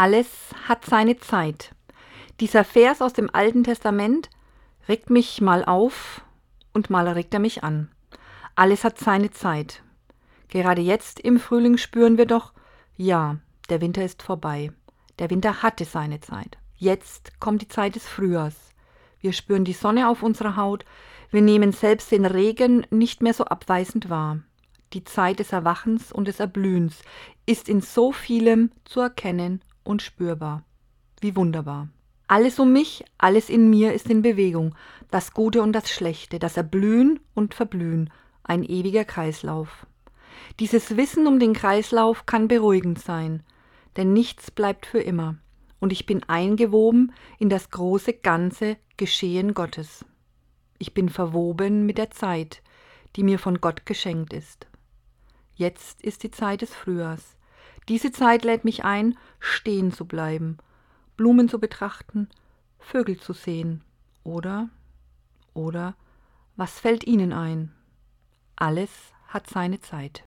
Alles hat seine Zeit. Dieser Vers aus dem Alten Testament regt mich mal auf und mal regt er mich an. Alles hat seine Zeit. Gerade jetzt im Frühling spüren wir doch, ja, der Winter ist vorbei. Der Winter hatte seine Zeit. Jetzt kommt die Zeit des Frühjahrs. Wir spüren die Sonne auf unserer Haut. Wir nehmen selbst den Regen nicht mehr so abweisend wahr. Die Zeit des Erwachens und des Erblühens ist in so vielem zu erkennen und spürbar. Wie wunderbar. Alles um mich, alles in mir ist in Bewegung, das Gute und das Schlechte, das Erblühen und Verblühen, ein ewiger Kreislauf. Dieses Wissen um den Kreislauf kann beruhigend sein, denn nichts bleibt für immer, und ich bin eingewoben in das große ganze Geschehen Gottes. Ich bin verwoben mit der Zeit, die mir von Gott geschenkt ist. Jetzt ist die Zeit des Frühjahrs. Diese Zeit lädt mich ein, stehen zu bleiben, Blumen zu betrachten, Vögel zu sehen. Oder, oder, was fällt Ihnen ein? Alles hat seine Zeit.